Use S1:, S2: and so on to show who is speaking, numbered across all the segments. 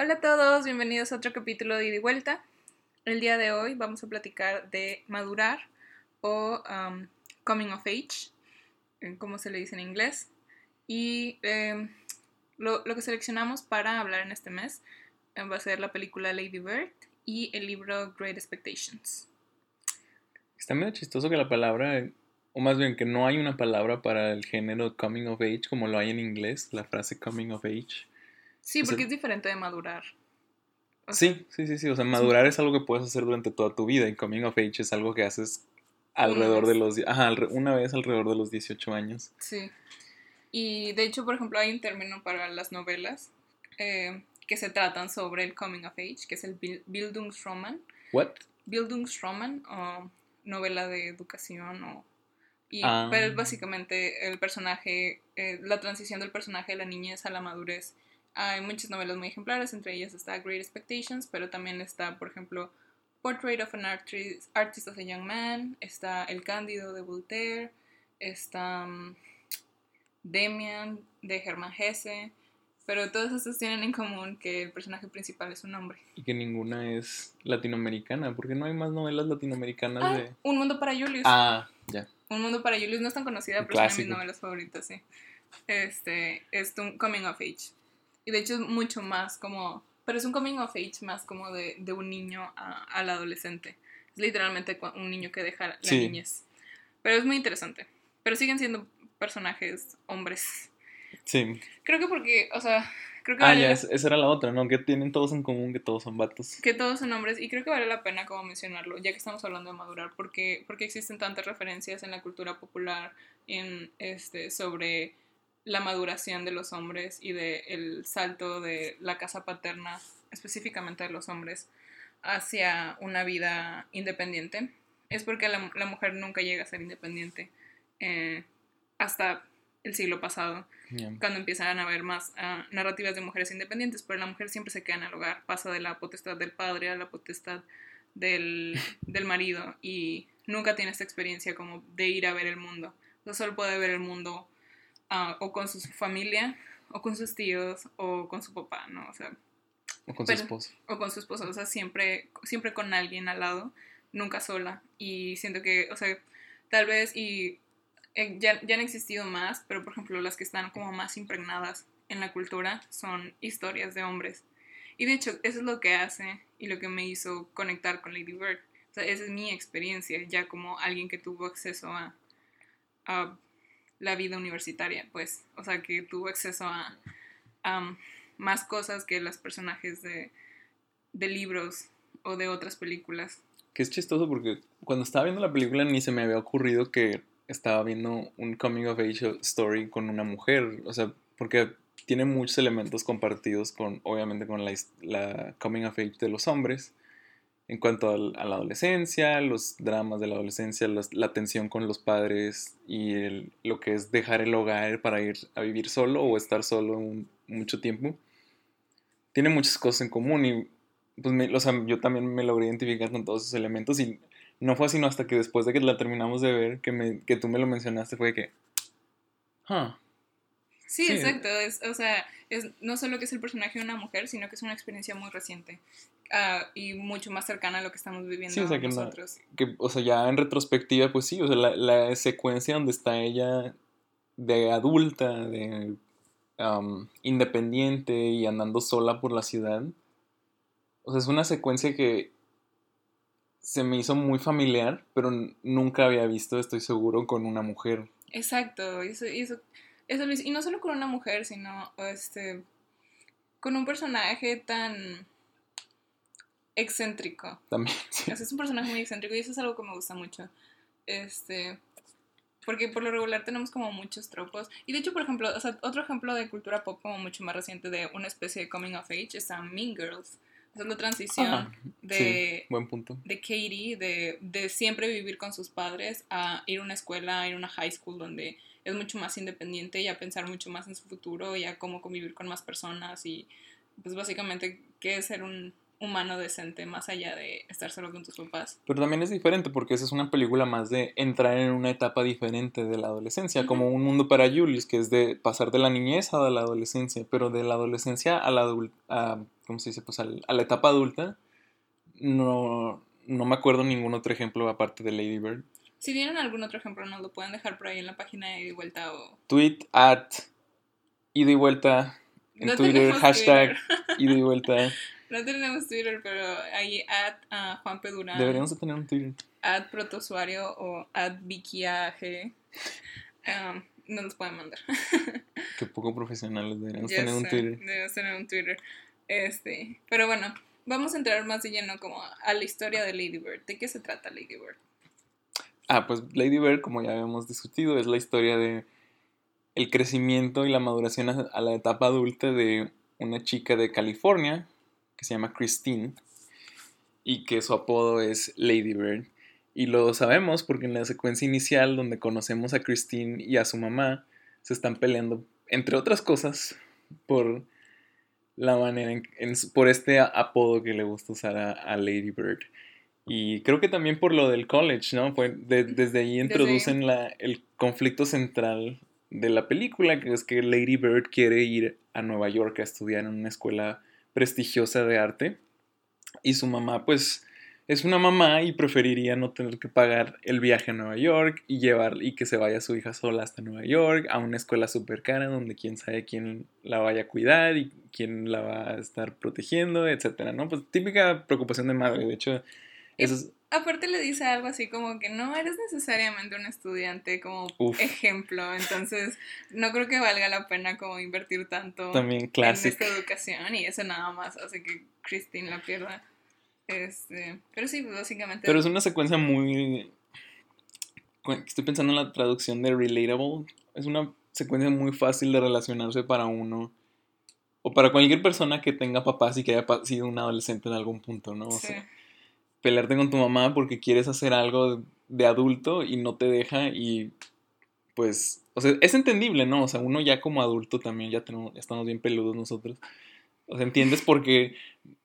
S1: Hola a todos, bienvenidos a otro capítulo de Ida Vuelta. El día de hoy vamos a platicar de madurar o um, coming of age, eh, como se le dice en inglés. Y eh, lo, que seleccionamos para hablar en este mes eh, va a ser la película Lady Bird y el libro Great Expectations.
S2: Está medio chistoso que la palabra, o más bien que no hay una palabra para el género coming of age como lo hay en inglés, la frase coming of age.
S1: Sí, porque o sea, es diferente de madurar.
S2: O sea, sí, sí, sí, sí. O sea, madurar sí. es algo que puedes hacer durante toda tu vida y coming of age es algo que haces alrededor de los... Ajá, una vez alrededor de los 18 años.
S1: Sí. Y de hecho, por ejemplo, hay un término para las novelas eh, que se tratan sobre el coming of age, que es el Bildungsroman.
S2: ¿What?
S1: Bildungsroman, o novela de educación, o... Y, ah. Pero es básicamente el personaje, eh, la transición del personaje de la niñez a la madurez. Hay muchas novelas muy ejemplares, entre ellas está Great Expectations, pero también está, por ejemplo, Portrait of an Artist, Artist as a Young Man, está El Cándido de Voltaire, está um, Demian de Germán Hesse, pero todas estas tienen en común que el personaje principal es un hombre.
S2: Y que ninguna es latinoamericana, porque no hay más novelas latinoamericanas
S1: ah,
S2: de...
S1: Un Mundo para Julius.
S2: Ah, ya.
S1: Un Mundo para Julius no es tan conocida, pero es una de mis novelas favoritas, sí. Este, es un coming of age. Y de hecho es mucho más como... Pero es un coming of age más como de, de un niño a, al adolescente. Es literalmente un niño que deja la
S2: Sí.
S1: niñez. Pero es muy interesante. Pero siguen siendo personajes hombres.
S2: Sí.
S1: Creo que porque, o sea, creo que
S2: Ah,
S1: vale
S2: ya,
S1: la-
S2: es- esa era la otra, ¿no? Que tienen todos en común que todos son vatos.
S1: que todos son hombres y creo que vale la pena como mencionarlo, ya que estamos hablando de madurar, porque, porque existen tantas referencias en la cultura popular en, este, sobre la maduración de los hombres y de el salto de la casa paterna, específicamente de los hombres, hacia una vida independiente. Es porque la, la mujer nunca llega a ser independiente eh, hasta el siglo pasado cuando empiezan a haber más ah, narrativas de mujeres independientes, pero la mujer siempre se queda en el hogar, pasa de la potestad del padre a la potestad del, del marido y nunca tiene esta experiencia como de ir a ver el mundo. O sea, solo puede ver el mundo ah, o con su familia, o con sus tíos, o con su papá, ¿no? O sea,
S2: O con
S1: Pero-
S2: su esposo.
S1: o con su esposa, o sea, siempre, siempre con alguien al lado, nunca sola. Y siento que, o sea, tal vez y eh, ya, ya han existido más, pero por ejemplo las que están como más impregnadas en la cultura son historias de hombres. Y de hecho, eso es lo que hace y lo que me hizo conectar con Lady Bird. O sea, esa es mi experiencia, ya como alguien que tuvo acceso a, a la vida universitaria, pues. O sea, que tuvo acceso a, más cosas que los personajes de, de libros o de otras películas.
S2: Que es chistoso porque cuando estaba viendo la película ni se me había ocurrido que estaba viendo un coming of age story con una mujer. O sea, porque tiene muchos elementos compartidos con, obviamente, con la, la coming of age de los hombres. En cuanto al- a la adolescencia, los dramas de la adolescencia, las- la tensión con los padres y el- lo que es dejar el hogar para ir a vivir solo o estar solo mucho tiempo. Tiene muchas cosas en común y pues me- o sea, yo también me logré identificar con todos esos elementos y no fue sino hasta que después de que la terminamos de ver que, me, que tú me lo mencionaste fue que... Huh,
S1: Sí,
S2: Sí.
S1: exacto. Es, o sea, es no solo que es el personaje de una mujer, sino que es una experiencia muy reciente ah, y mucho más cercana a lo que estamos viviendo
S2: Sí, o sea, que
S1: nosotros.
S2: o sea, ya en retrospectiva, pues sí, o sea, la, la secuencia donde está ella de adulta, de um, independiente y andando sola por la ciudad, o sea, es una secuencia que se me hizo muy familiar, pero nunca había visto, estoy seguro, con una mujer.
S1: Exacto. Eso, eso, eso lo hizo- y no solo con una mujer, sino este, con un personaje tan excéntrico.
S2: También, sí.
S1: O sea, es un personaje muy excéntrico y eso es algo que me gusta mucho. Este, porque por lo regular tenemos como muchos tropos. Y de hecho, por ejemplo, o sea, otro ejemplo de cultura pop como mucho más reciente de una especie de coming of age está Mean Girls. Esa es la transición
S2: Ajá,
S1: de,
S2: Sí, buen punto.
S1: de Katie, de, de siempre vivir con sus padres, a ir a una escuela, a ir a una high school donde es mucho más independiente y a pensar mucho más en su futuro y a cómo convivir con más personas y pues básicamente qué es ser un, humano decente más allá de estar solo con tus papás.
S2: Pero también es diferente porque esa es una película más de entrar en una etapa diferente de la adolescencia, como un mundo para Julius, que es de pasar de la niñez a la adolescencia, pero de la adolescencia a la a, ¿cómo se dice? Pues a la etapa adulta, no, no me acuerdo ningún otro ejemplo aparte de Lady Bird.
S1: Si tienen algún otro ejemplo, nos lo pueden dejar por ahí en la página de ida y vuelta o...
S2: Tweet at ida y vuelta en Twitter, hashtag ida y vuelta.
S1: No tenemos Twitter, pero ahí at uh, Juan Pedurán.
S2: Deberíamos de tener un Twitter.
S1: At protosuario o at Vikiage. Um, no nos pueden mandar.
S2: Qué poco profesionales deberíamos tener un Twitter.
S1: Debemos tener un Twitter. Este, pero bueno, vamos a entrar más de lleno como a la historia de Lady Bird. ¿De qué se trata Lady Bird?
S2: Ah, pues Lady Bird, como ya habíamos discutido, es la historia de el crecimiento y la maduración a la etapa adulta de una chica de California que se llama Christine y que su apodo es Lady Bird. Y lo sabemos porque en la secuencia inicial donde conocemos a Christine y a su mamá se están peleando, entre otras cosas, por la manera en, por este apodo que le gusta usar a, Lady Bird. Y creo que también por lo del college, ¿no? Fue desde ahí introducen La, el conflicto central de la película, que es que Lady Bird quiere ir a Nueva York a estudiar en una escuela prestigiosa de arte. Y su mamá, pues, es una mamá y preferiría no tener que pagar el viaje a Nueva York y llevar y que se vaya su hija sola hasta Nueva York a una escuela súper cara donde quién sabe quién la vaya a cuidar y quién la va a estar protegiendo, etcétera, ¿no? Pues típica preocupación de madre, de hecho, eso es,
S1: Aparte le dice algo así como que no eres necesariamente un estudiante como ejemplo, entonces no creo que valga la pena como invertir tanto
S2: en
S1: esta educación y eso nada más hace que Christine la pierda. Este, pero sí, básicamente.
S2: Pero es una secuencia muy... Estoy pensando en la traducción de relatable. Es una secuencia muy fácil de relacionarse para uno o para cualquier persona que tenga papás y que haya sido un adolescente en algún punto, ¿no? O pelearte con tu mamá porque quieres hacer algo de adulto y no te deja y pues, o sea, es entendible, ¿no? O sea, uno ya como adulto también ya, tenemos, estamos bien peludos nosotros. O sea, entiendes por qué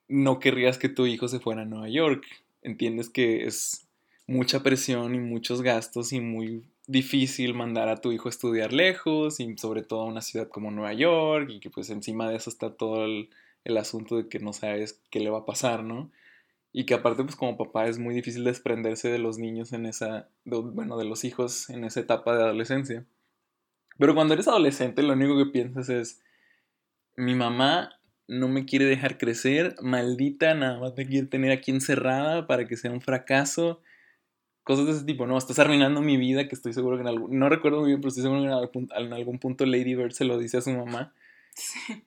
S2: no querrías que tu hijo se fuera a Nueva York. Entiendes que es mucha presión y muchos gastos y muy difícil mandar a tu hijo a estudiar lejos y sobre todo a una ciudad como Nueva York y que pues encima de eso está todo el, el asunto de que no sabes qué le va a pasar, ¿no? Y que aparte, pues como papá es muy difícil desprenderse de los niños en esa, bueno, de los hijos en esa etapa de adolescencia. Pero cuando eres adolescente, lo único que piensas es, mi mamá no me quiere dejar crecer, maldita, nada más me quiere tener aquí encerrada para que sea un fracaso. Cosas de ese tipo, no, estás arruinando mi vida, que estoy seguro que en algún, no recuerdo muy bien, pero estoy seguro que en algún, en algún punto Lady Bird se lo dice a su mamá.
S1: Sí.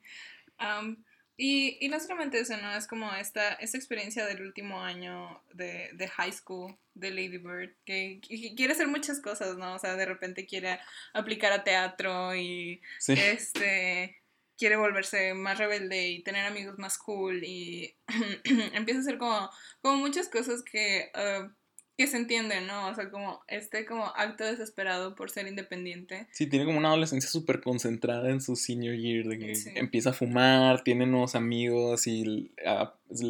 S1: Y, y no solamente eso, ¿no? Es como esta, esta experiencia del último año de, de high school de Lady Bird, que, quiere hacer muchas cosas, ¿no? O sea, de repente quiere aplicar a teatro y este quiere volverse más rebelde y tener amigos más cool y empieza a hacer como, como muchas cosas que uh, que se entiende, ¿no? O sea, como este como acto desesperado por ser independiente.
S2: Sí, tiene como una adolescencia súper concentrada en su senior year, de que empieza a fumar, tiene nuevos amigos y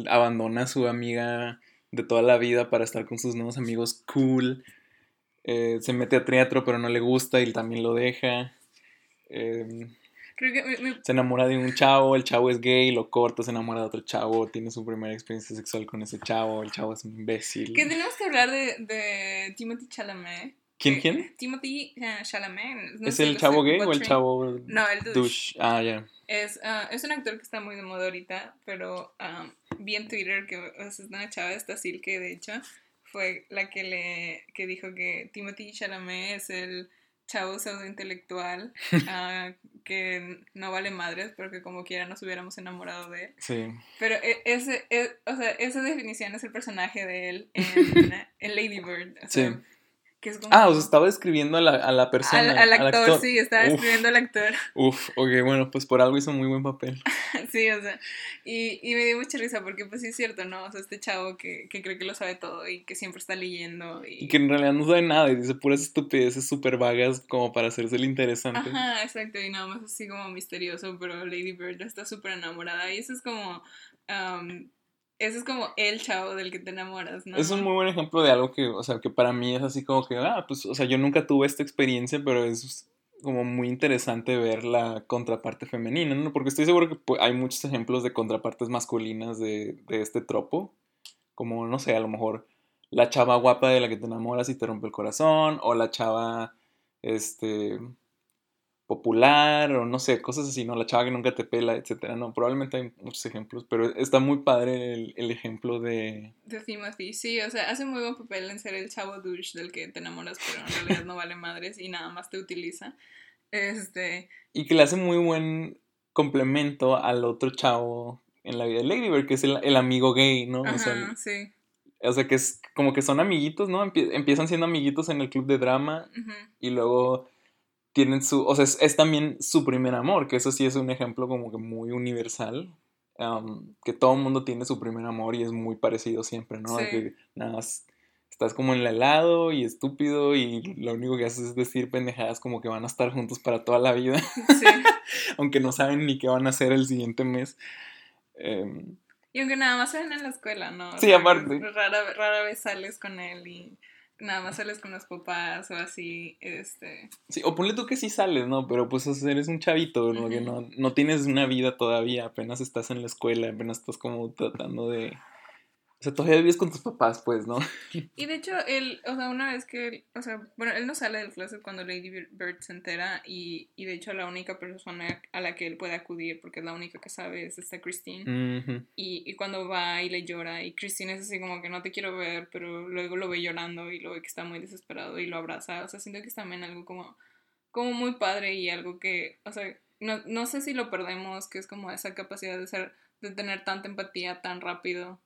S2: abandona a su amiga de toda la vida para estar con sus nuevos amigos cool. Eh, se mete a teatro pero no le gusta y también lo deja. Eh, se enamora de un chavo, el chavo es gay, lo corta, se enamora de otro chavo, tiene su primera experiencia sexual con ese chavo, el chavo es un imbécil.
S1: Que tenemos que hablar de, de Timothy Chalamet.
S2: ¿Quién, quién?
S1: Timothy eh, Chalamet.
S2: ¿Es el chavo gay o el chavo
S1: No, el douche.
S2: Ah, ya.
S1: Es, ah, es un actor que está muy de moda ahorita, pero um, vi en Twitter que es una chava, esta que de hecho fue la que le que dijo que Timothy Chalamet es el chavo pseudo intelectual uh, que no vale madres, pero que como quiera nos hubiéramos enamorado de él.
S2: Sí.
S1: Pero e, ese, e, o sea, esa definición es el personaje de él en, en Lady Bird. sí.
S2: Ah, o sea, estaba escribiendo a la, a la persona.
S1: Al, actor, sí, estaba escribiendo al actor.
S2: Uf, ok, bueno, pues por algo hizo muy buen papel.
S1: sí, o sea, y, y, me dio mucha risa porque pues sí es cierto, ¿no? O sea, este chavo que, que cree que lo sabe todo y que siempre está leyendo. Y,
S2: y que en realidad no sabe nada y dice puras estupideces súper vagas como para hacerse el interesante.
S1: Ajá, exacto, y nada más así como misterioso, pero Lady Bird está súper enamorada y eso es como... Um, ese es como el chavo del que te enamoras, ¿no?
S2: Es un muy buen ejemplo de algo que, o sea, que para mí es así como que, ah, pues, o sea, yo nunca tuve esta experiencia, pero es como muy interesante ver la contraparte femenina, ¿no? Porque estoy seguro que pues, hay muchos ejemplos de contrapartes masculinas de, de este tropo, como, no sé, a lo mejor la chava guapa de la que te enamoras y te rompe el corazón, o la chava, este, popular o no sé, cosas así, ¿no? La chava que nunca te pela, etcétera, ¿no? Probablemente hay muchos ejemplos, pero está muy padre el, el ejemplo de...
S1: De Timothy, sí, o sea, hace muy buen papel en ser el chavo douche del que te enamoras, pero en realidad no vale madres y nada más te utiliza. Este...
S2: Y que le hace muy buen complemento al otro chavo en la vida de Lady que es el, el amigo gay, ¿no?
S1: Ajá,
S2: o sea,
S1: sí.
S2: o sea, que es como que son amiguitos, ¿no? Empie- empiezan siendo amiguitos en el club de drama y luego tienen su, o sea, es, es también su primer amor, que eso sí es un ejemplo como que muy universal, um, que todo el mundo tiene su primer amor y es muy parecido siempre, ¿no?
S1: Sí.
S2: Que nada más estás como en el helado y estúpido y lo único que haces es decir pendejadas como que van a estar juntos para toda la vida,
S1: Sí.
S2: aunque no saben ni qué van a hacer el siguiente mes. Em,
S1: Y aunque nada más se ven en la escuela, ¿no?
S2: Sí, aparte.
S1: Rara, rara vez sales con él y nada más sales con los papás o así, este...
S2: sí, o ponle tú que sí sales, ¿no? Pero pues o sea, eres un chavito, ¿no? Que no, no tienes una vida todavía, apenas estás en la escuela, apenas estás como tratando de... O sea, todavía vives con tus papás, pues, ¿no?
S1: Y de hecho, él, o sea, una vez que, él, o sea, bueno, él no sale del closet cuando Lady Bird se entera y, y de hecho la única persona a la que él puede acudir, porque es la única que sabe, es esta Christine. Y, y cuando va y le llora y Christine es así como que no te quiero ver, pero luego lo ve llorando y lo ve que está muy desesperado y lo abraza. O sea, siento que es también algo como, como muy padre y algo que, o sea, no, no sé si lo perdemos, que es como esa capacidad de ser, de tener tanta empatía tan rápido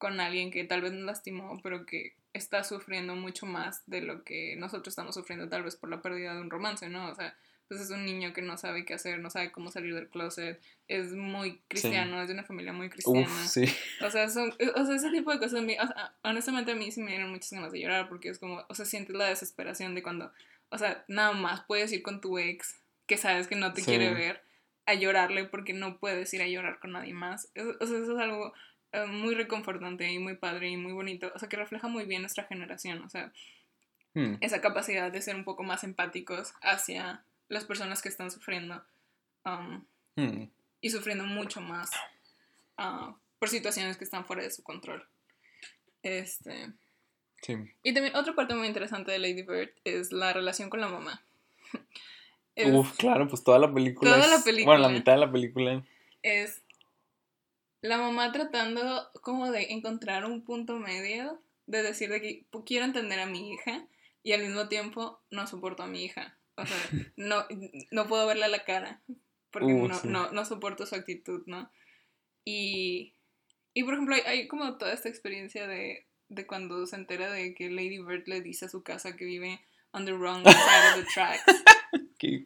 S1: con alguien que tal vez nos lastimó, pero que está sufriendo mucho más de lo que nosotros estamos sufriendo tal vez por la pérdida de un romance, ¿no? O sea, pues es un niño que no sabe qué hacer, no sabe cómo salir del closet, es muy cristiano, es de una familia muy cristiana.
S2: Uf, sí.
S1: O sea, son, o sea, ese tipo de cosas, a mí- o sea, honestamente a mí sí me dieron muchas ganas de llorar porque es como, o sea, sientes la desesperación de cuando, o sea, nada más puedes ir con tu ex que sabes que no te
S2: Sí.
S1: quiere ver a llorarle porque no puedes ir a llorar con nadie más. O sea, eso es algo eh, muy reconfortante y muy padre y muy bonito, o sea, que refleja muy bien nuestra generación, o sea,
S2: Hmm.
S1: esa capacidad de ser un poco más empáticos hacia las personas que están sufriendo um,
S2: Hmm.
S1: y sufriendo mucho más ah, por situaciones que están fuera de su control. Este,
S2: Sí.
S1: y también otra parte muy interesante de Lady Bird es la relación con la mamá. Es,
S2: Uf, claro, pues toda la película.
S1: Toda la película.
S2: Bueno, la mitad de la película.
S1: es la mamá tratando como de encontrar un punto medio, de decir de que "Pu- quiero entender a mi hija y al mismo tiempo no soporto a mi hija. O sea, no, no puedo verle a la cara porque
S2: Uh,
S1: no,
S2: sí.
S1: no, no soporto su actitud, ¿no? Y, y por ejemplo, hay, hay como toda esta experiencia de, de cuando se entera de que Lady Bird le dice a su casa que vive on the wrong side of the tracks.
S2: Que,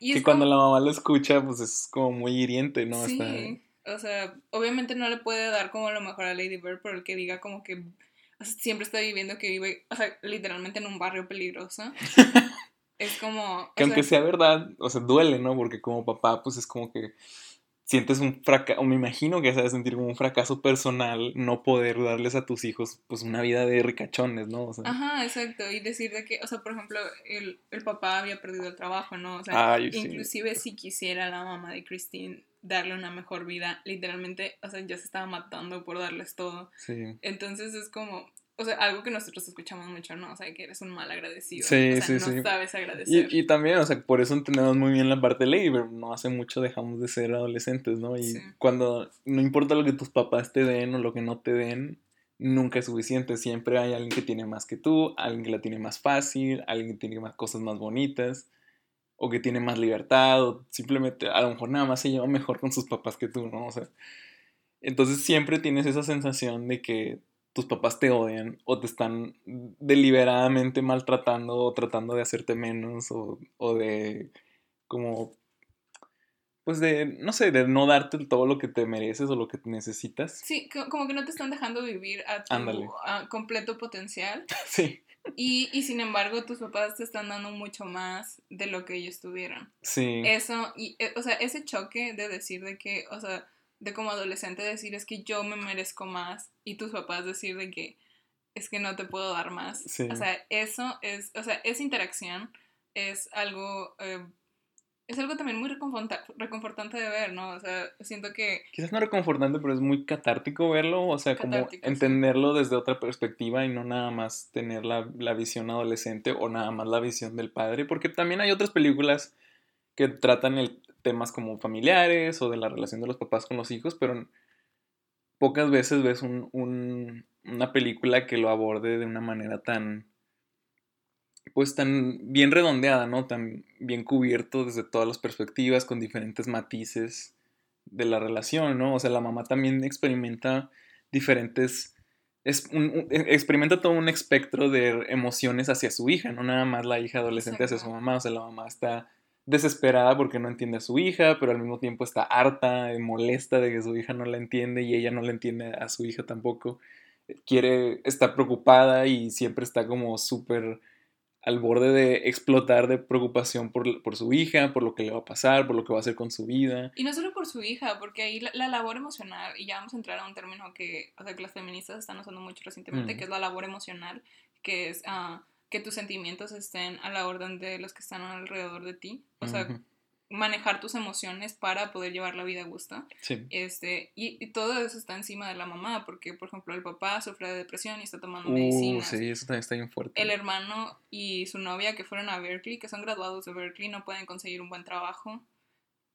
S1: Y
S2: que
S1: es
S2: cuando
S1: como-
S2: la mamá lo escucha, pues es como muy hiriente, ¿no?
S1: Sí, o sea, obviamente no le puede dar como lo mejor a Lady Bird, pero el que diga como que o sea, siempre está viviendo que vive, o sea, literalmente en un barrio peligroso. es como... o
S2: Que aunque
S1: sea,
S2: sea verdad, o sea, duele, ¿no? Porque como papá, pues es como que sientes un fracaso, o me imagino que sabes sentir como un fracaso personal no poder darles a tus hijos, pues, una vida de ricachones, ¿no? O sea,
S1: Ajá, exacto. Y decir de que, o sea, por ejemplo, el, el papá había perdido el trabajo, ¿no? O sea,
S2: sí.
S1: inclusive si quisiera la mamá de Christine darle una mejor vida, literalmente, o sea, ya se estaba matando por darles todo.
S2: Sí.
S1: Entonces es como, o sea, algo que nosotros escuchamos mucho, ¿no? O sea, que eres un mal agradecido.
S2: Sí,
S1: o sea,
S2: sí,
S1: no
S2: sí.
S1: sabes agradecer.
S2: Y, y también, o sea, por eso entendemos muy bien la parte de Lady Bird, No hace mucho dejamos de ser adolescentes, ¿no? Y
S1: Sí.
S2: cuando no importa lo que tus papás te den o lo que no te den, nunca es suficiente. Siempre hay alguien que tiene más que tú, alguien que la tiene más fácil, alguien que tiene más cosas más bonitas, o que tiene más libertad, o simplemente a lo mejor nada más se lleva mejor con sus papás que tú, ¿no? O sea, entonces siempre tienes esa sensación de que tus papás te odian o te están deliberadamente maltratando o tratando de hacerte menos o, o de como pues de no sé de no darte todo lo que te mereces o lo que necesitas
S1: Sí, co- como que no te están dejando vivir a tu a completo potencial.
S2: sí
S1: Y, y sin embargo, tus papás te están dando mucho más de lo que ellos tuvieron.
S2: sí
S1: Eso, y, eh, o sea, ese choque de decir de que, o sea, de como adolescente decir es que yo me merezco más y tus papás decir de que es que no te puedo dar más.
S2: Sí.
S1: O sea, eso es, o sea, esa interacción es algo, eh, es algo también muy reconforta- reconfortante de ver, ¿no? O sea, siento que,
S2: Quizás no reconfortante, pero es muy catártico verlo, o sea, como
S1: sí.
S2: entenderlo desde otra perspectiva y no nada más tener la, la visión adolescente o nada más la visión del padre, porque también hay otras películas que tratan el, temas como familiares o de la relación de los papás con los hijos, pero pocas veces ves un- un- una película que lo aborde de una manera tan, pues tan bien redondeada, ¿no? Tan bien cubierto desde todas las perspectivas, con diferentes matices de la relación, ¿no? O sea, la mamá también experimenta diferentes, es un- un- e- experimenta todo un espectro de emociones hacia su hija, no nada más la hija adolescente hacia su mamá, o sea, la mamá está desesperada porque no entiende a su hija, pero al mismo tiempo está harta, molesta de que su hija no la entiende y ella no la entiende a su hija tampoco. Quiere, está preocupada y siempre está como súper al borde de explotar de preocupación por, por su hija, por lo que le va a pasar, por lo que va a hacer con su vida.
S1: y no solo por su hija, porque ahí la, la labor emocional, y ya vamos a entrar a un término que, o sea, que las feministas están usando mucho recientemente,
S2: Mm.
S1: que es la labor emocional, que es ah, que tus sentimientos estén a la orden de los que están alrededor de ti, o sea, manejar tus emociones para poder llevar la vida a gusto.
S2: Sí.
S1: Este, y, y todo eso está encima de la mamá, porque, por ejemplo, el papá sufre de depresión y está tomando
S2: Uh,
S1: medicinas.
S2: sí, eso también está bien fuerte.
S1: El hermano y su novia que fueron a Berkeley, que son graduados de Berkeley, no pueden conseguir un buen trabajo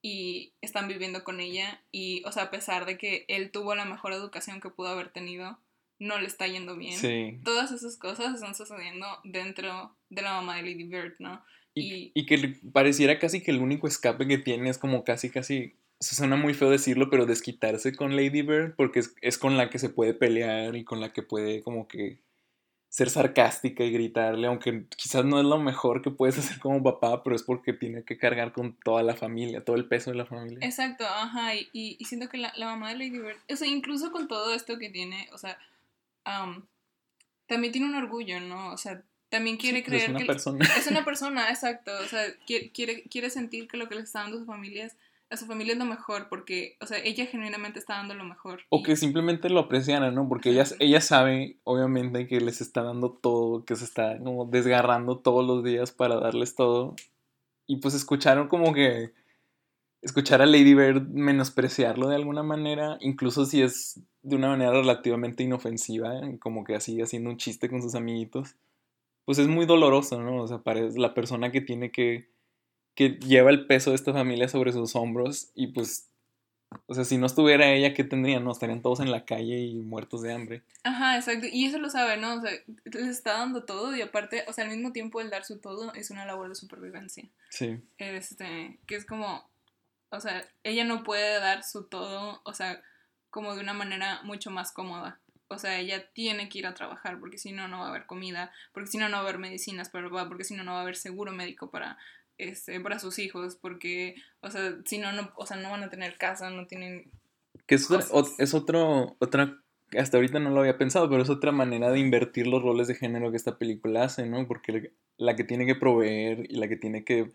S1: y están viviendo con ella. Y, o sea, a pesar de que él tuvo la mejor educación que pudo haber tenido, no le está yendo bien.
S2: Sí.
S1: Todas esas cosas están sucediendo dentro de la mamá de Lady Bird, ¿no?
S2: Y,
S1: y-
S2: y que pareciera casi que el único escape que tiene es como casi, casi, se suena muy feo decirlo, pero desquitarse con Lady Bird, porque es, es con la que se puede pelear y con la que puede como que ser sarcástica y gritarle, aunque quizás no es lo mejor que puedes hacer como papá, pero es porque tiene que cargar con toda la familia, todo el peso de la familia.
S1: Exacto, ajá, y, y, y siento que la, la mamá de Lady Bird, o sea, incluso con todo esto que tiene, o sea, am, también tiene un orgullo, ¿no? O sea, también quiere
S2: Sí, pues
S1: creer
S2: es una
S1: que...
S2: persona.
S1: Es una persona, exacto, o sea, quiere, quiere, quiere sentir que lo que le está dando a su familia es, a su familia es lo mejor, porque, o sea, ella genuinamente está dando lo mejor.
S2: O
S1: y-
S2: que simplemente lo apreciaran, ¿no? Porque ella, ella sabe, obviamente, que les está dando todo, que se está como desgarrando todos los días para darles todo. Y pues escucharon como que. Escuchar a Lady Bird menospreciarlo de alguna manera, incluso si es de una manera relativamente inofensiva, como que así haciendo un chiste con sus amiguitos, pues es muy doloroso, ¿no? O sea, para la persona que tiene que. que lleva el peso de esta familia sobre sus hombros y pues o sea, si no estuviera ella, ¿qué tendrían? No, estarían todos en la calle y muertos de hambre.
S1: Ajá, exacto, y eso lo sabe, ¿no? O sea, les está dando todo y aparte, o sea, al mismo tiempo el dar su todo es una labor de supervivencia.
S2: Sí.
S1: este, que es como, o sea, ella no puede dar su todo, o sea, como de una manera mucho más cómoda. O sea, ella tiene que ir a trabajar porque si no, no va a haber comida, porque si no, no va a haber medicinas para el papá, porque si no, no va a haber seguro médico para, este, para sus hijos, porque, o sea, si no, no, o sea, no van a tener casa, no tienen...
S2: Que es, otra- es otro, otra, hasta ahorita no lo había pensado, pero es otra manera de invertir los roles de género que esta película hace, ¿no? Porque la que tiene que proveer y la que tiene que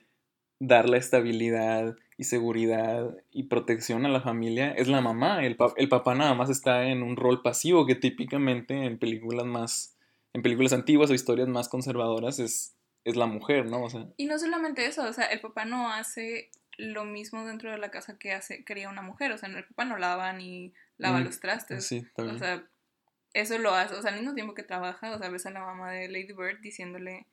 S2: dar la estabilidad y seguridad y protección a la familia es la mamá. El, pa- el papá nada más está en un rol pasivo que típicamente en películas más, en películas antiguas o historias más conservadoras es, es la mujer, ¿no? O sea,
S1: Y no solamente eso, o sea, el papá no hace lo mismo dentro de la casa que hace, quería una mujer, o sea, el papá no lava ni lava
S2: Mm,
S1: los trastes.
S2: sí, bien.
S1: O sea, eso lo hace, o sea, al mismo tiempo que trabaja, o sea, ves a la mamá de Lady Bird diciéndole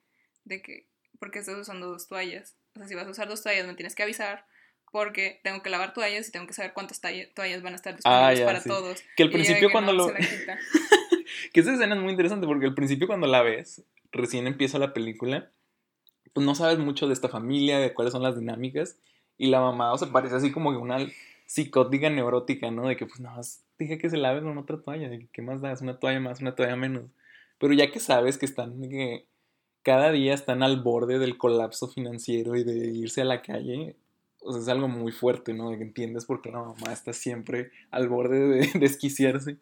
S1: de que, ¿por qué estás usando dos toallas? O sea, si vas a usar dos toallas me tienes que avisar porque tengo que lavar toallas y tengo que saber cuántas toallas van a estar disponibles
S2: Ah, ya,
S1: para
S2: sí.
S1: todos.
S2: que al principio
S1: que
S2: cuando
S1: no,
S2: lo... Que esa escena es muy interesante porque al principio cuando la ves, recién empieza la película, pues no sabes mucho de esta familia, de cuáles son las dinámicas, y la mamá, o sea, parece así como que una psicótica neurótica, ¿no? De que pues nada más dije que se lave con otra toalla, de que qué más da, es una toalla más, una toalla menos. Pero ya que sabes que están, que cada día están al borde del colapso financiero y de irse a la calle, o sea, es algo muy fuerte, ¿no? De entiendes por qué la mamá está siempre al borde de desquiciarse.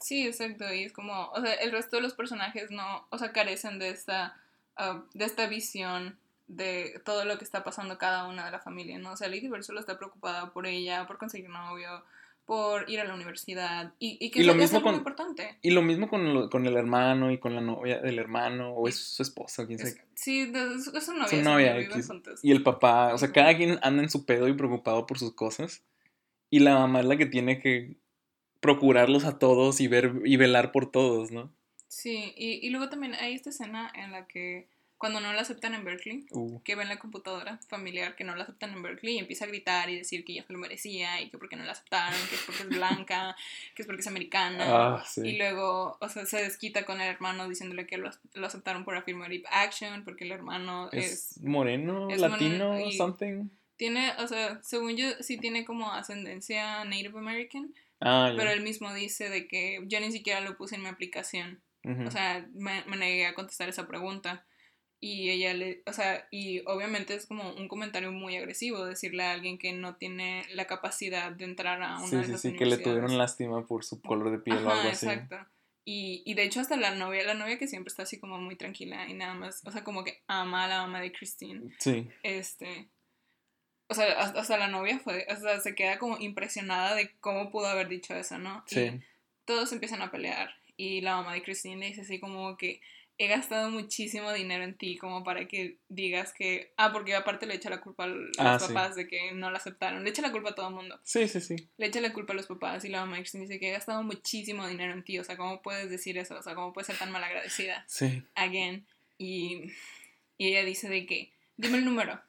S1: Sí, exacto, y es como, o sea, el resto de los personajes no, o sea, carecen de esta, ah, de esta visión de todo lo que está pasando cada una de la familia, ¿no? O sea, Lady Bird solo está preocupada por ella, por conseguir novio, por ir a la universidad y, y que
S2: Y lo
S1: es
S2: mismo con-
S1: muy importante.
S2: Y lo mismo con, lo- con el hermano y con la novia del hermano, o
S1: Y-
S2: es su esposa, quién sabe.
S1: Es- sí, es, es su novia.
S2: Su novia,
S1: juntos.
S2: Y el papá, o sea, cada quien anda en su pedo y preocupado por sus cosas. Y la mamá es la que tiene que procurarlos a todos y ver y velar por todos, ¿no?
S1: Sí, y, y luego también hay esta escena en la que cuando no la aceptan en Berkeley,
S2: Uh,
S1: que ven la computadora familiar que no la aceptan en Berkeley y empieza a gritar y decir que ella se lo merecía y que porque no la aceptaron, que es porque es blanca, que es porque es americana.
S2: ah, sí.
S1: Y luego, o sea, se desquita con el hermano diciéndole que lo, lo aceptaron por affirmative action, porque el hermano es,
S2: es moreno,
S1: es
S2: latino,
S1: moreno
S2: something.
S1: tiene, o sea, según yo, sí tiene como ascendencia Native American,
S2: Ah, ya.
S1: pero él mismo dice de que yo ni siquiera lo puse en mi aplicación. O sea, me, me negué a contestar esa pregunta. Y ella le, o sea, y obviamente es como un comentario muy agresivo decirle a alguien que no tiene la capacidad de entrar a una
S2: sí,
S1: de
S2: sí,
S1: esas
S2: sí, que le tuvieron lástima por su color de piel o
S1: Ajá,
S2: algo así.
S1: exacto. Y, y de hecho hasta la novia, la novia que siempre está así como muy tranquila y nada más, o sea, como que ama a la mamá de Christine.
S2: Sí,
S1: Este, o sea, hasta, hasta la novia fue, o sea, se queda como impresionada de cómo pudo haber dicho eso, ¿no? Y
S2: sí.
S1: todos empiezan a pelear y la mamá de Christine le dice así como que he gastado muchísimo dinero en ti como para que digas que ah porque aparte le echa la culpa a los
S2: Ah, sí.
S1: papás de que no la aceptaron le echa la culpa a todo el mundo
S2: Sí, sí, sí.
S1: le echa la culpa a los papás y la mamá dice que he gastado muchísimo dinero en ti o sea cómo puedes decir eso o sea cómo puedes ser tan malagradecida
S2: Sí.
S1: again y, y ella dice de que dime el número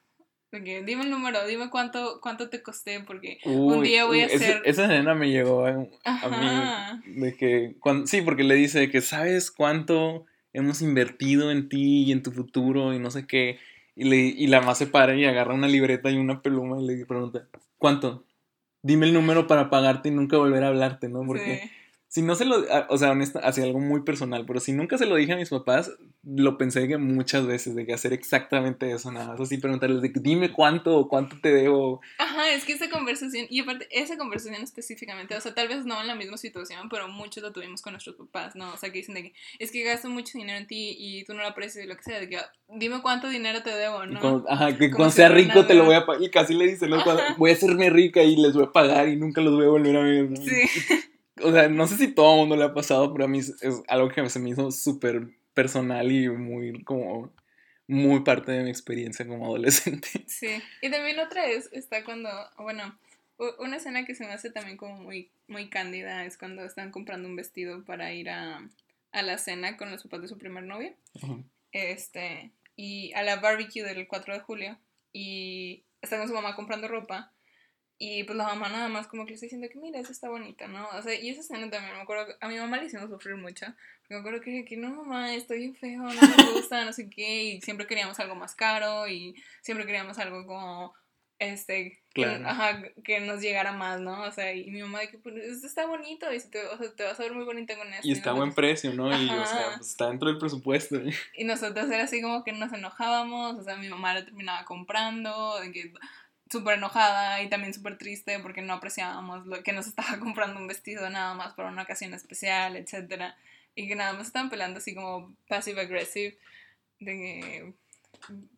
S1: de que dime el número dime cuánto cuánto te costé porque un día voy a
S2: uy,
S1: hacer
S2: Esa escena me llegó a, a mí. De que. cuan- sí, porque le dice que sabes cuánto hemos invertido en ti y en tu futuro y no sé qué. Y, le, y la mamá se para y agarra una libreta y una pluma y le pregunta: ¿Cuánto? Dime el número para pagarte y nunca volver a hablarte, ¿no? Porque. Si no se lo. a- O sea, honesta, hacia algo muy personal, pero si nunca se lo dije a mis papás, lo pensé que muchas veces, de que hacer exactamente eso, nada más así preguntarles de que dime cuánto o cuánto te debo.
S1: Ajá, es que esa conversación, y aparte, esa conversación específicamente, o sea, tal vez no en la misma situación, pero muchos lo tuvimos con nuestros papás, ¿no? O sea, que dicen de que es que gasto mucho dinero en ti y tú no lo aprecias y lo que sea, de que "Ah, dime cuánto dinero te debo, ¿no?
S2: ajá, que cuando sea rico te lo voy a pagar. Y casi le dice, voy a hacerme rica y les voy a pagar y nunca los voy a volver a ver. ¿no?
S1: Sí,
S2: O sea, no sé si todo el mundo le ha pasado, pero a mí es, algo que se me hizo súper personal y muy como muy parte de mi experiencia como adolescente.
S1: sí. Y también otra es, está cuando, bueno, una escena que se me hace también como muy, muy cándida es cuando están comprando un vestido para ir a, a la cena con los papás de su primer novia.
S2: Ujú.
S1: este, y a la barbecue del 4 de julio y está con su mamá comprando ropa y pues la mamá nada más como que le está diciendo que mira, esa está bonita, ¿no? O sea, y esa escena también, me acuerdo, que a mi mamá le hicimos sufrir mucho, porque me acuerdo que, que no mamá, estoy bien feo, no me gusta, no sé qué, y siempre queríamos algo más caro y siempre queríamos algo como, este, que,
S2: Claro.
S1: ajá, que nos llegara más, ¿no? O sea, y mi mamá de que, pues, esto está bonito, y te, o sea, te vas a ver muy bonita con esto.
S2: Y está a buen precio, ¿no? Y o sea, pues, está dentro del presupuesto.
S1: Y nosotros era así como que nos enojábamos, o sea, mi mamá lo terminaba comprando, de que súper enojada y también súper triste porque no apreciábamos lo que nos estaba comprando un vestido nada más para una ocasión especial, etcétera Y que nada más estaban peleando así como passive aggressive, de que...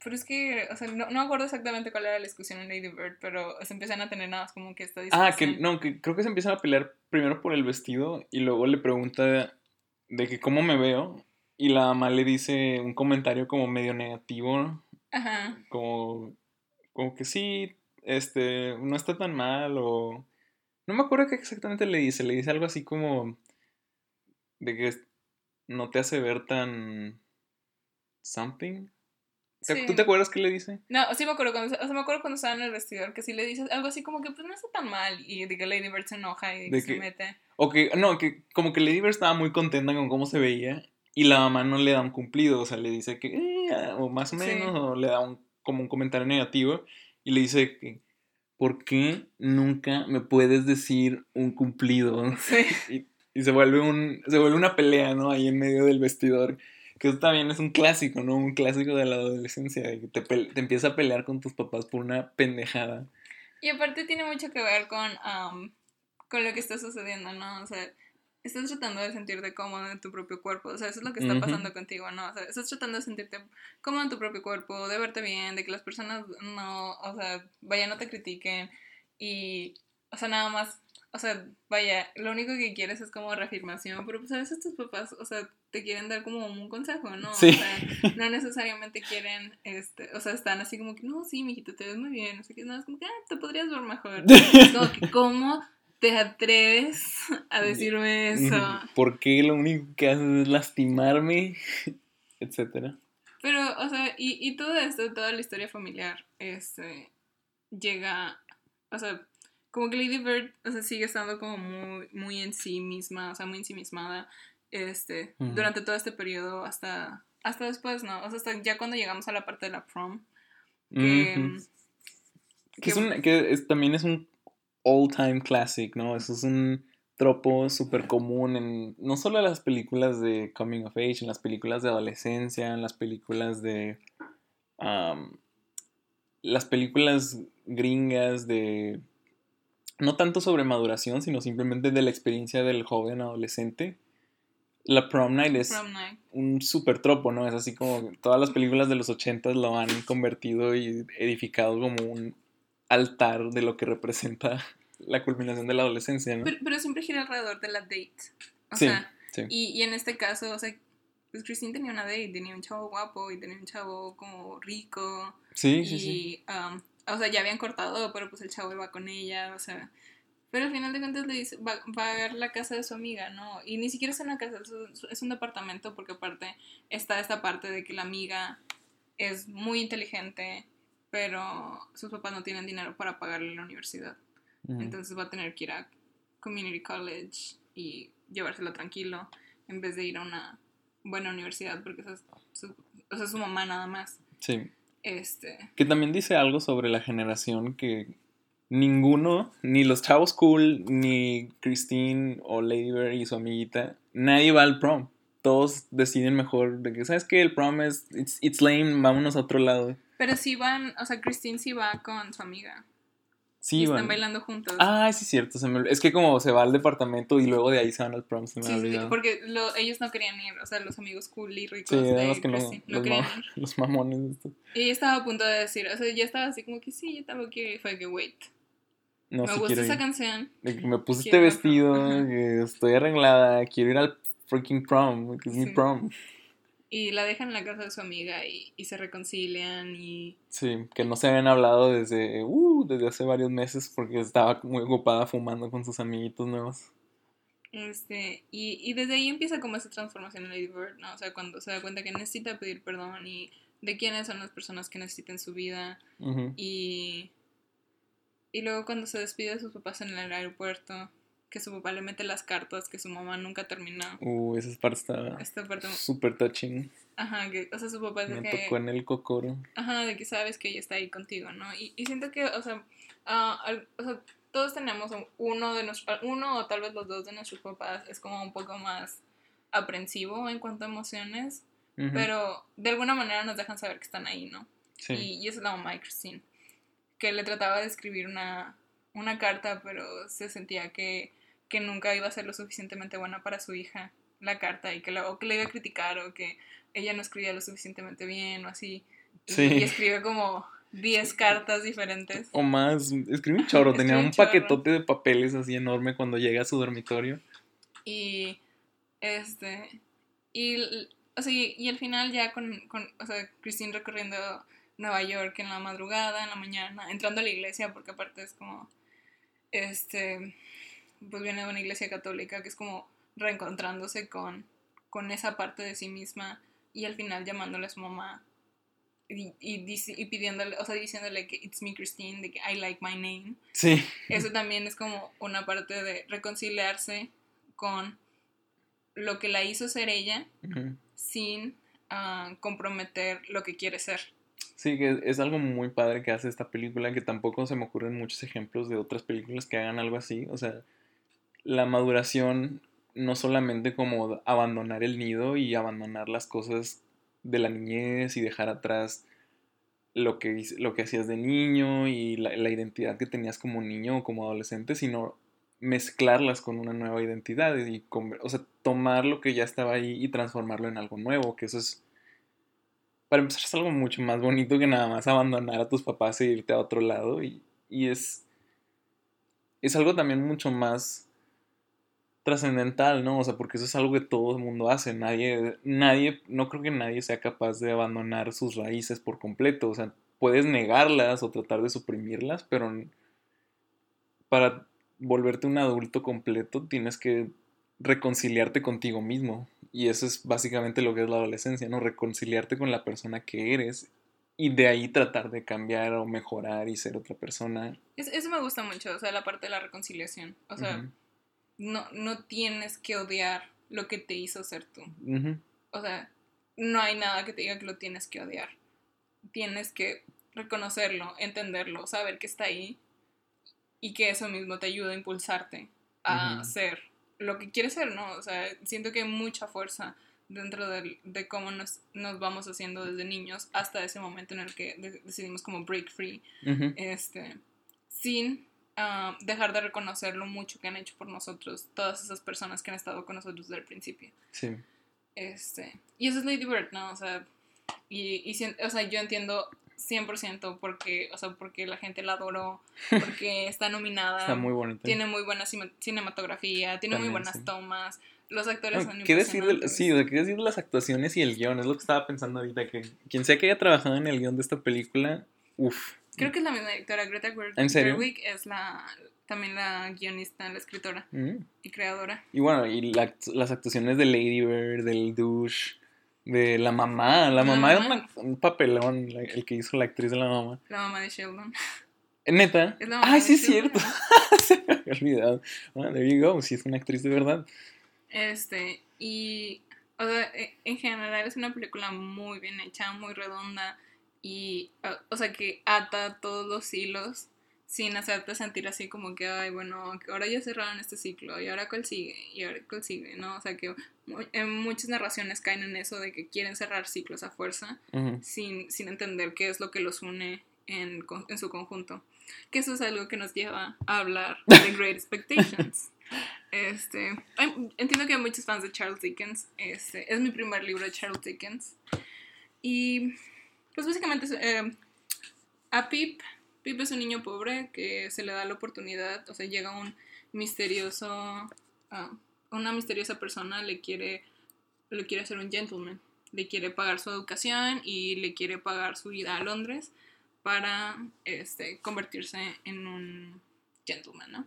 S1: Pero es que, o sea, no, no acuerdo exactamente cuál era la discusión en Lady Bird, pero se empiezan a tener nada más como que esta discusión.
S2: Ah, que no, que creo que se empiezan a pelear primero por el vestido y luego le pregunta de que cómo me veo y la mamá le dice un comentario como medio negativo,
S1: Ajá.
S2: como, como que sí, este, no está tan mal o... No me acuerdo qué exactamente le dice, le dice algo así como de que no te hace ver tan... something. ¿Te-
S1: Sí.
S2: ¿Tú te acuerdas qué le dice?
S1: No, sí me acuerdo cuando, o sea, me acuerdo cuando estaba en el vestidor que sí le dices algo así como que pues no está tan mal y de que Lady Bird se enoja y de que
S2: De
S1: se mete.
S2: O que, no, que como que Lady Bird estaba muy contenta con cómo se veía y la mamá no le da un cumplido, o sea, le dice que, eh, o más o
S1: Sí.
S2: menos, o le da un, como un comentario negativo y le dice que, ¿por qué nunca me puedes decir un cumplido?
S1: Sí.
S2: Y, y se vuelve un, se vuelve una pelea, ¿no? Ahí en medio del vestidor. Que eso también es un clásico, ¿no? Un clásico de la adolescencia, de que te, te empieza a pelear con tus papás por una pendejada.
S1: Y aparte tiene mucho que ver con, con lo que está sucediendo, ¿no? O sea, estás tratando de sentirte cómodo en tu propio cuerpo, o sea, eso es lo que está pasando contigo, ¿no? O sea, estás tratando de sentirte cómodo en tu propio cuerpo, de verte bien, de que las personas no, o sea, vaya, no te critiquen y, o sea, nada más o sea, vaya, lo único que quieres es como reafirmación, pero pues a veces tus papás, o sea, te quieren dar como un consejo, ¿no?
S2: Sí.
S1: O sea, no necesariamente quieren, este, o sea, están así como que, no, sí, mijito, te ves muy bien, no sé qué, no, es como que, ah, te podrías ver mejor. Es como que, ¿cómo te atreves a decirme eso?
S2: ¿Por qué lo único que haces es lastimarme? Etcétera.
S1: Pero, o sea, y, y todo esto, toda la historia familiar, este, llega, o sea, como que Lady Bird, o sea, sigue estando como muy, muy en sí misma, o sea, muy ensimismada, este,
S2: Ujú.
S1: durante todo este periodo hasta, hasta después, ¿no? O sea, hasta ya cuando llegamos a la parte de la prom, que, que-
S2: Que, es un, que es- también es un all-time classic, ¿no? Eso es un tropo súper común en no solo en las películas de coming of age, en las películas de adolescencia, en las películas de... las películas gringas de... No tanto sobre maduración, sino simplemente de la experiencia del joven adolescente. La prom night es
S1: prom night.
S2: un super tropo, ¿no? Es así como todas las películas de los 80 lo han convertido y edificado como un altar de lo que representa la culminación de la adolescencia, ¿no?
S1: Pero, pero siempre gira alrededor de la date. O
S2: Sí,
S1: sea,
S2: sí.
S1: y, y en este caso, o sea, pues Christine tenía una date, tenía un chavo guapo y tenía un chavo como rico.
S2: Sí,
S1: y,
S2: sí, sí.
S1: um, o sea, ya habían cortado, pero pues el chavo iba con ella, o sea. Pero al final de cuentas le dice, va, va a ver la casa de su amiga, ¿no? Y ni siquiera es una casa, es es un departamento porque aparte está esta parte de que la amiga es muy inteligente, pero sus papás no tienen dinero para pagarle la universidad. Entonces va a tener que ir a community college y llevárselo tranquilo en vez de ir a una buena universidad porque esa es su, o sea, su mamá nada más.
S2: Sí.
S1: Este,
S2: Que también dice algo sobre la generación que ninguno, ni los chavos cool, ni Christine o Lady y su amiguita, nadie va al prom. Todos deciden mejor de que, ¿sabes qué? El prom es, it's, it's lame, vámonos a otro lado.
S1: Pero sí van, o sea, Christine sí va con su amiga
S2: Sí,
S1: y
S2: van.
S1: están bailando juntos.
S2: Ah, sí, es cierto. se me olvidó. Es que como se va al departamento y luego de ahí se van al prom, se me
S1: Sí, sí, porque lo- ellos no querían ir, o sea, los amigos cool y ricos
S2: Sí,
S1: de
S2: que no, los,
S1: querían
S2: ma-
S1: ir.
S2: los mamones de estos.
S1: Y ella estaba a punto de decir, o sea, ya estaba así como que sí, yo tampoco quiero ir. Fue que, wait,
S2: No,
S1: me
S2: sí
S1: gusta esa
S2: ir.
S1: canción.
S2: De que me puse este
S1: Quiero
S2: vestido, que estoy arreglada, quiero ir al freaking prom, que es mi prom.
S1: Y la dejan en la casa de su amiga y, y se reconcilian y...
S2: Sí, que no se habían hablado desde, uh, desde hace varios meses porque estaba muy ocupada fumando con sus amiguitos nuevos.
S1: Este, y, y desde ahí empieza como esa transformación en Lady Bird, ¿no? O sea, cuando se da cuenta que necesita pedir perdón y de quiénes son las personas que necesita en su vida. Y, y luego cuando se despide de sus papás en el aeropuerto, que su papá le mete las cartas que su mamá nunca terminó.
S2: Uh, esa parte está
S1: Esta parte,
S2: súper touching.
S1: ajá, que, o sea, su papá
S2: Me
S1: que...
S2: tocó en el cocoro.
S1: Ajá, de que sabes que ella está ahí contigo, ¿no? Y, y siento que, o sea, al- o sea, todos tenemos un- uno de nuestros, uno o tal vez los dos de nuestros papás es como un poco más aprensivo en cuanto a emociones, pero de alguna manera nos dejan saber que están ahí, ¿no?
S2: Sí.
S1: Y, y esa es la mamá de Christine, que le trataba de escribir una, una carta, pero se sentía que, que nunca iba a ser lo suficientemente buena para su hija la carta y que la, o que le iba a criticar o que ella no escribía lo suficientemente bien o así. Y,
S2: Sí.
S1: y escribe como 10 cartas diferentes.
S2: O más, escribe un chorro, tenía un
S1: un chorro.
S2: paquetote de papeles así enorme cuando llega a su dormitorio.
S1: Y este y, o sea, y, y al final ya con, con o sea, Christine recorriendo Nueva York en la madrugada, en la mañana, entrando a la iglesia, porque aparte es como este pues viene de una iglesia católica que es como reencontrándose con, con esa parte de sí misma y al final llamándole a su mamá y, y, dici- y pidiéndole, o sea, diciéndole que it's me Christine, de que I like my name.
S2: Sí.
S1: Eso también es como una parte de reconciliarse con lo que la hizo ser ella sin ah, comprometer lo que quiere ser.
S2: Sí, que es algo muy padre que hace esta película, que tampoco se me ocurren muchos ejemplos de otras películas que hagan algo así. O sea, la maduración no solamente como abandonar el nido y abandonar las cosas de la niñez y dejar atrás lo que, lo que hacías de niño y la, identidad que tenías como niño o como adolescente, sino mezclarlas con una nueva identidad y, o sea, tomar lo que ya estaba ahí y transformarlo en algo nuevo, que eso es para empezar es algo mucho más bonito que nada más abandonar a tus papás e irte a otro lado y, y es es algo también mucho más trascendental, ¿no? O sea, porque eso es algo que todo el mundo hace. Nadie, nadie, no creo que nadie sea capaz de abandonar sus raíces por completo. O sea, puedes negarlas o tratar de suprimirlas, pero para volverte un adulto completo tienes que reconciliarte contigo mismo. Y eso es básicamente lo que es la adolescencia, ¿no? Reconciliarte con la persona que eres y de ahí tratar de cambiar o mejorar y ser otra persona.
S1: eso me gusta mucho, o sea, la parte de la reconciliación. O sea, no, no tienes que odiar lo que te hizo ser tú. O sea, no hay nada que te diga que lo tienes que odiar. Tienes que reconocerlo, entenderlo, saber que está ahí y que eso mismo te ayuda a impulsarte a ser lo que quieres ser, ¿no? O sea, siento que hay mucha fuerza dentro de, de cómo nos, nos, vamos haciendo desde niños hasta ese momento en el que decidimos como break free, este, sin dejar de reconocer lo mucho que han hecho por nosotros todas esas personas que han estado con nosotros desde el principio. Sí. Este, y eso es Lady Bird, ¿no? O sea, y, y o sea, yo entiendo 100% porque, o sea, porque la gente la adoró, porque está nominada.
S2: está muy bonita.
S1: Tiene muy buena cinematografía, tiene muy buenas tomas. Los actores son
S2: ¿qué decir de, Sí, ¿qué decir de las actuaciones y el guion? Es lo que estaba pensando ahorita, que quien sea que haya trabajado en el guion de esta película, uff.
S1: Creo que es la misma directora, Greta Gerwig. es la, también la guionista, la escritora mm. y creadora.
S2: Y bueno, y las actuaciones de Lady Bird, del douche, de la mamá. La, mamá, era un papelón, el que hizo la actriz de la mamá.
S1: La mamá de Sheldon.
S2: ¿Neta? Ay, sí es cierto. Se me había olvidado. Bueno, there you go, sí es una actriz de verdad.
S1: Este, y, o sea, e, en general es una película muy bien hecha, muy redonda y, o sea, que ata todos los hilos sin hacerte sentir así como que, ay, bueno, ahora ya cerraron este ciclo, y ahora cuál sigue, y ahora cuál sigue, ¿no? O sea, que en muchas narraciones caen en eso de que quieren cerrar ciclos a fuerza, sin, sin entender qué es lo que los une en, en, su conjunto. Que eso es algo que nos lleva a hablar de Great Expectations. este, entiendo que hay muchos fans de Charles Dickens, este, es mi primer libro de Charles Dickens, y pues básicamente eh, a Pip Pip es un niño pobre que se le da la oportunidad, o sea, llega un misterioso, ah, una misteriosa persona le quiere, le quiere hacer un gentleman, le quiere pagar su educación y le quiere pagar su vida a Londres para este, convertirse en un gentleman, ¿no?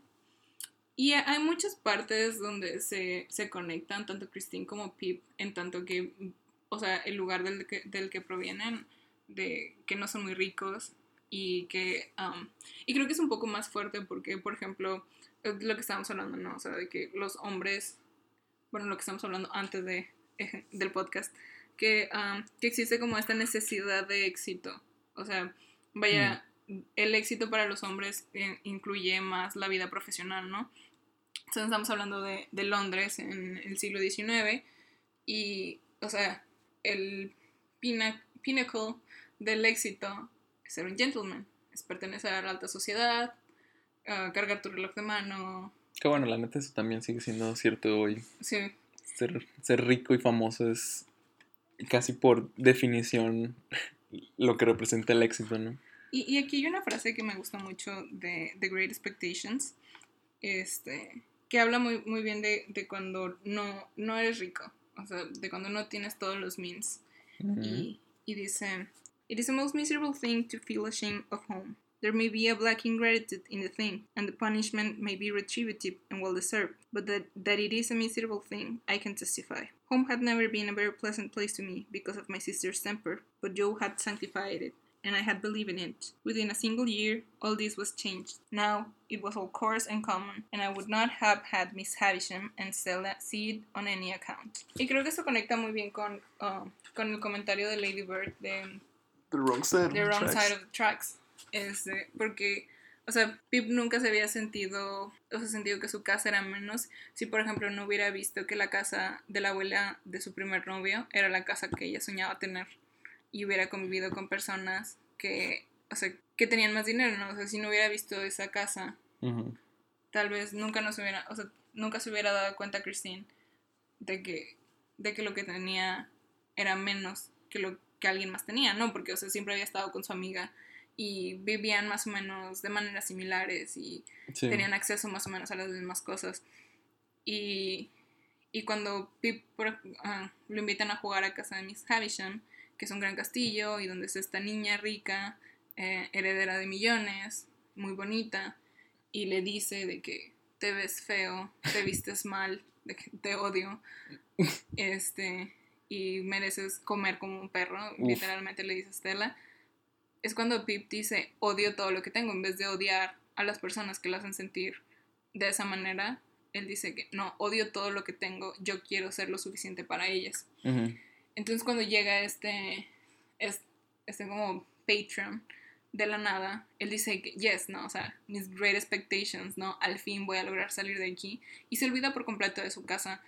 S1: Y hay muchas partes donde se, se conectan, tanto Christine como Pip, en tanto que, o sea, el lugar del que, del que provienen, de que no son muy ricos, y que y creo que es un poco más fuerte porque por ejemplo lo que estábamos hablando no o sea de que los hombres bueno lo que estamos hablando antes de del podcast que, que existe como esta necesidad de éxito. O sea vaya mm. el éxito para los hombres eh, incluye más la vida profesional no entonces estamos hablando de, de Londres en el siglo XIX y o sea el pinnacle del éxito ser un gentleman, es pertenecer a la alta sociedad, cargar tu reloj de mano.
S2: Que bueno, la neta eso también sigue siendo cierto hoy. Sí. Ser, ser rico y famoso es casi por definición lo que representa el éxito, ¿no?
S1: Y, y, aquí hay una frase que me gusta mucho de The Great Expectations, este, que habla muy, muy bien de, de cuando no, no eres rico, o sea, de cuando no tienes todos los means. y, y dice, It is a most miserable thing to feel ashamed of home. There may be a black ingratitude in the thing, and the punishment may be retributive and well deserved, but that, that it is a miserable thing, I can testify. Home had never been a very pleasant place to me because of my sister's temper, but Joe had sanctified it, and I had believed in it. Within a single year, all this was changed. Now, it was all coarse and common, and I would not have had Miss Havisham and Stella see it on any account. Y creo que eso conecta muy bien con, uh, con el comentario de Lady Bird de
S2: The Wrong Side,
S1: the wrong side of the Tracks. Este, porque, o sea, Pip nunca se había sentido, o sea, sentido que su casa era menos si, por ejemplo, no hubiera visto que la casa de la abuela de su primer novio era la casa que ella soñaba tener y hubiera convivido con personas que, o sea, que tenían más dinero, ¿no? O sea, si no hubiera visto esa casa, tal vez nunca nos hubiera, o sea, nunca se hubiera dado cuenta Christine de que, de que lo que tenía era menos que lo que alguien más tenía, ¿no? Porque, o sea, siempre había estado con su amiga y vivían más o menos de maneras similares y
S2: Sí.
S1: tenían acceso más o menos a las mismas cosas. Y, y cuando Pip por- ah, lo invitan a jugar a casa de Miss Havisham, que es un gran castillo y donde está esta niña rica, eh, heredera de millones, muy bonita, y le dice de que te ves feo, te vistes mal, de que te odio, este, y mereces comer como un perro,
S2: Uf.
S1: literalmente le dice Stella. Es cuando Pip dice odio todo lo que tengo, en vez de odiar a las personas que lo hacen sentir de esa manera, él dice que no, odio todo lo que tengo, yo quiero ser lo suficiente para ellas. Entonces cuando llega este, es- este como Patreon de la nada, él dice que yes, no, o sea, mis great expectations, no, al fin voy a lograr salir de aquí y se olvida por completo de su casa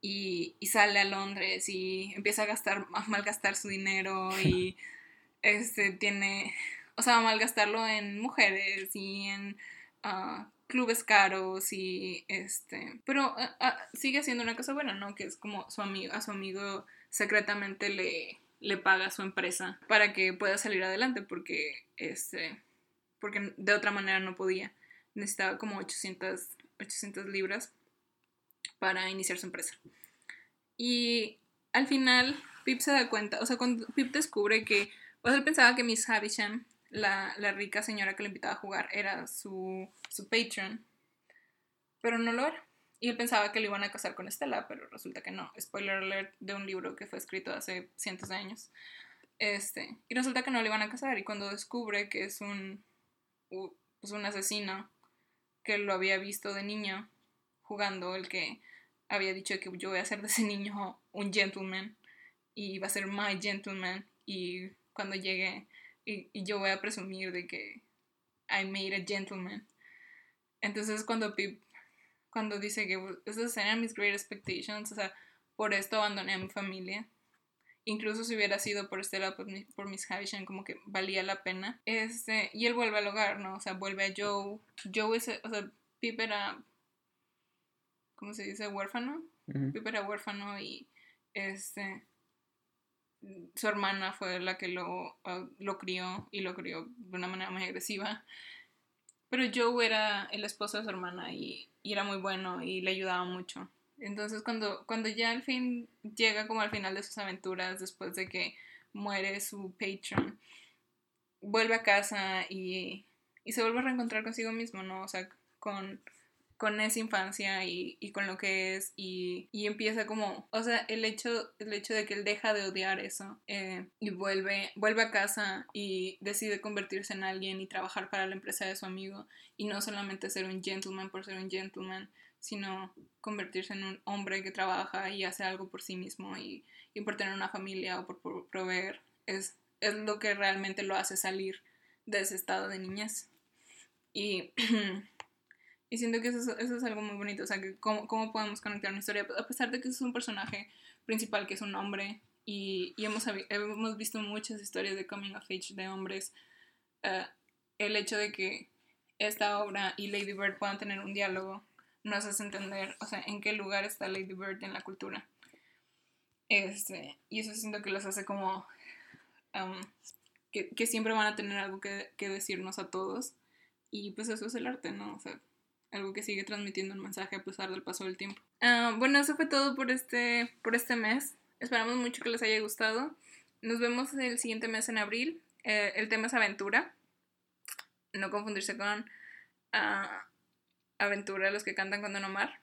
S1: y, y sale a Londres y empieza a gastar, a malgastar su dinero y este tiene, o sea, a malgastarlo en mujeres y en ah, clubes caros y este, pero ah, ah, sigue siendo una cosa buena, ¿no? Que es como su amigo, a su amigo secretamente le, le paga su empresa para que pueda salir adelante porque este porque de otra manera no podía. Necesitaba como 800, 800 libras para iniciar su empresa. Y al final Pip se da cuenta, o sea, cuando Pip descubre que, o él pensaba que Miss Havisham, la, la rica señora que le invitaba a jugar, era su, su patron, pero no lo era. Y él pensaba que lo iban a casar con Estela, pero resulta que no. Spoiler alert de un libro que fue escrito hace cientos de años. Este, y resulta que no le iban a casar. Y cuando descubre que es un, pues un asesino que lo había visto de niño jugando, el que había dicho que yo voy a hacer de ese niño un gentleman y va a ser my gentleman. Y cuando llegue, y, y yo voy a presumir de que I made a gentleman. Entonces cuando Pip cuando dice que "Well, esas eran mis great expectations, o sea, por esto abandoné a mi familia. Incluso si hubiera sido por Estela, por, mi- por Miss Havisham, como que valía la pena. Este, y él vuelve al hogar, ¿no? O sea, vuelve a Joe. Joe es, o sea, Pip era, ¿cómo se dice? Huérfano.
S2: Ujú.
S1: Pip era huérfano y este su hermana fue la que lo, ah, lo crió y lo crió de una manera muy agresiva. Pero Joe era el esposo de su hermana y, y era muy bueno y le ayudaba mucho. Entonces cuando, cuando ya al fin llega como al final de sus aventuras, después de que muere su patron, vuelve a casa y, y se vuelve a reencontrar consigo mismo, ¿no? O sea, con, con esa infancia y, y con lo que es y, y empieza como, o sea, el hecho, el hecho de que él deja de odiar eso eh, y vuelve, vuelve a casa y decide convertirse en alguien y trabajar para la empresa de su amigo y no solamente ser un gentleman por ser un gentleman, sino convertirse en un hombre que trabaja y hace algo por sí mismo y, y por tener una familia o por, por proveer, es, es lo que realmente lo hace salir de ese estado de niñez. Y Y siento que eso es, algo muy bonito, o sea, que cómo, cómo podemos conectar una historia, a pesar de que es un personaje principal que es un hombre, y, y hemos, hemos visto muchas historias de coming of age de hombres, eh, el hecho de que esta obra y Lady Bird puedan tener un diálogo nos hace entender, o sea, en qué lugar está Lady Bird en la cultura. Este, y eso siento que los hace como um, que, que siempre van a tener algo que, que decirnos a todos. Y pues eso es el arte, ¿no? O sea, algo que sigue transmitiendo un mensaje a pesar del paso del tiempo. Ah, bueno, eso fue todo por este, por este mes. Esperamos mucho que les haya gustado. Nos vemos el siguiente mes en abril. Eh, el tema es aventura. No confundirse con ah, aventura, los que cantan con Don Omar.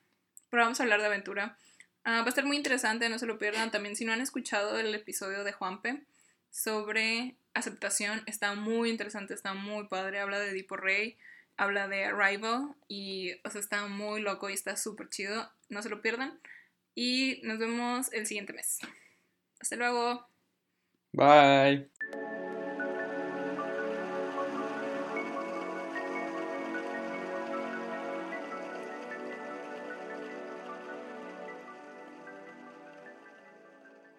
S1: Pero vamos a hablar de aventura. Ah, va a estar muy interesante, no se lo pierdan. También si no han escuchado el episodio de Juanpe sobre aceptación, está muy interesante, está muy padre. Habla de Edipo Rey, habla de Arrival y o sea, está muy loco y está súper chido. No se lo pierdan. Y nos vemos el siguiente mes. Hasta luego.
S2: Bye.